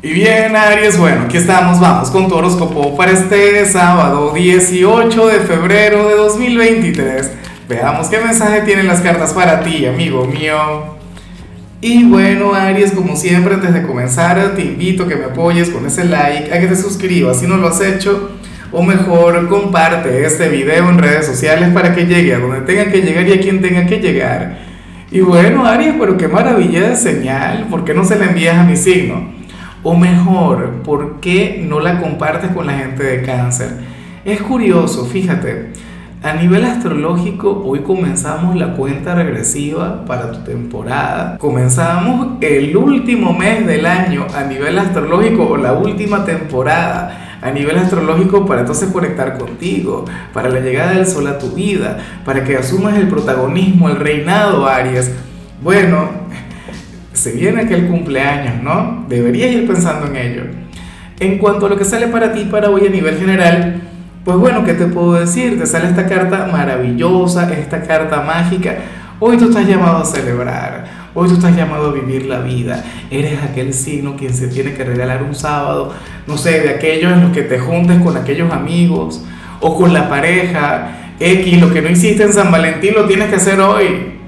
Y bien, Aries, bueno, aquí estamos, vamos con tu horóscopo para este sábado 18 de febrero de 2023. Veamos qué mensaje tienen las cartas para ti, amigo mío. Y bueno, Aries, como siempre, antes de comenzar, te invito a que me apoyes con ese like, a que te suscribas si no lo has hecho, o mejor, comparte este video en redes sociales para que llegue a donde tenga que llegar y a quien tenga que llegar. Y bueno, Aries, pero qué maravilla de señal, ¿por qué no se la envías a mi signo? O mejor, ¿por qué no la compartes con la gente de cáncer? Es curioso, fíjate, a nivel astrológico hoy comenzamos la cuenta regresiva para tu temporada. Comenzamos el último mes del año a nivel astrológico o la última temporada a nivel astrológico para entonces conectar contigo, para la llegada del sol a tu vida, para que asumas el protagonismo, el reinado, Aries. Bueno, se viene aquel cumpleaños, ¿no? Deberías ir pensando en ello. En cuanto a lo que sale para ti para hoy a nivel general, pues bueno, ¿qué te puedo decir? Te sale esta carta maravillosa, esta carta mágica. Hoy tú estás llamado a celebrar, hoy tú estás llamado a vivir la vida. Eres aquel signo quien se tiene que regalar un sábado, no sé, de aquellos en los que te juntes con aquellos amigos o con la pareja. X, lo que no hiciste en San Valentín lo tienes que hacer hoy.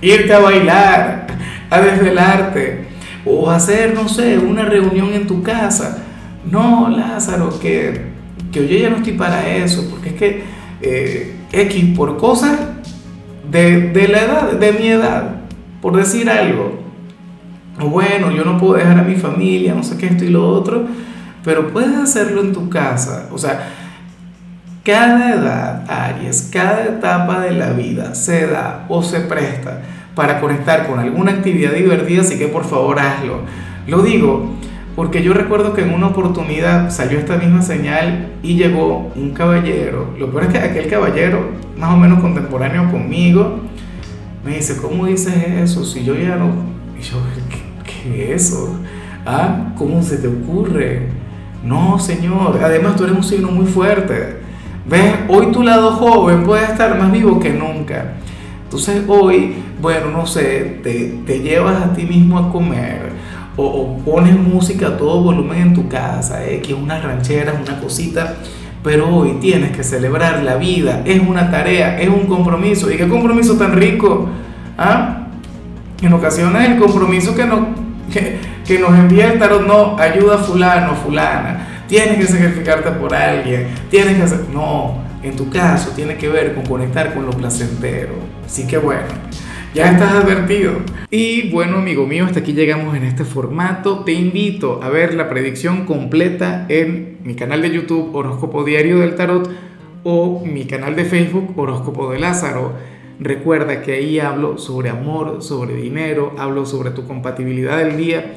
Irte a bailar, a desvelarte o hacer, no sé, una reunión en tu casa. No, Lázaro, que, que yo ya no estoy para eso, porque es que eh, X, por cosas de, de la edad, de mi edad, por decir algo, bueno, yo no puedo dejar a mi familia, no sé qué, esto y lo otro, pero puedes hacerlo en tu casa. O sea, cada edad, Aries, cada etapa de la vida se da o se presta para conectar con alguna actividad divertida, así que por favor hazlo. Lo digo porque yo recuerdo que en una oportunidad salió esta misma señal y llegó un caballero. Lo peor es que aquel caballero, más o menos contemporáneo conmigo, me dice, ¿cómo dices eso? Si yo ya no... Y yo, ¿qué, qué es eso? ¿Ah? ¿Cómo se te ocurre? No, señor. Además, tú eres un signo muy fuerte. ¿Ves? Hoy tu lado joven puede estar más vivo que nunca. Entonces hoy, bueno, no sé, te, te llevas a ti mismo a comer o, o, pones música a todo volumen en tu casa, eh, que es una cosita, pero hoy tienes que celebrar la vida, es una tarea, es un compromiso. ¿Y qué compromiso tan rico? ¿Ah? En ocasiones el compromiso que nos, que, que nos envía el tarot, no, ayuda a fulano, fulana, tienes que sacrificarte por alguien, tienes que hacer... No, en tu caso tiene que ver con conectar con lo placentero. Así que bueno, ya estás advertido. Y bueno, amigo mío, hasta aquí llegamos en este formato. Te invito a ver la predicción completa en mi canal de YouTube Horóscopo Diario del Tarot o mi canal de Facebook Horóscopo de Lázaro. Recuerda que ahí hablo sobre amor, sobre dinero, hablo sobre tu compatibilidad del día.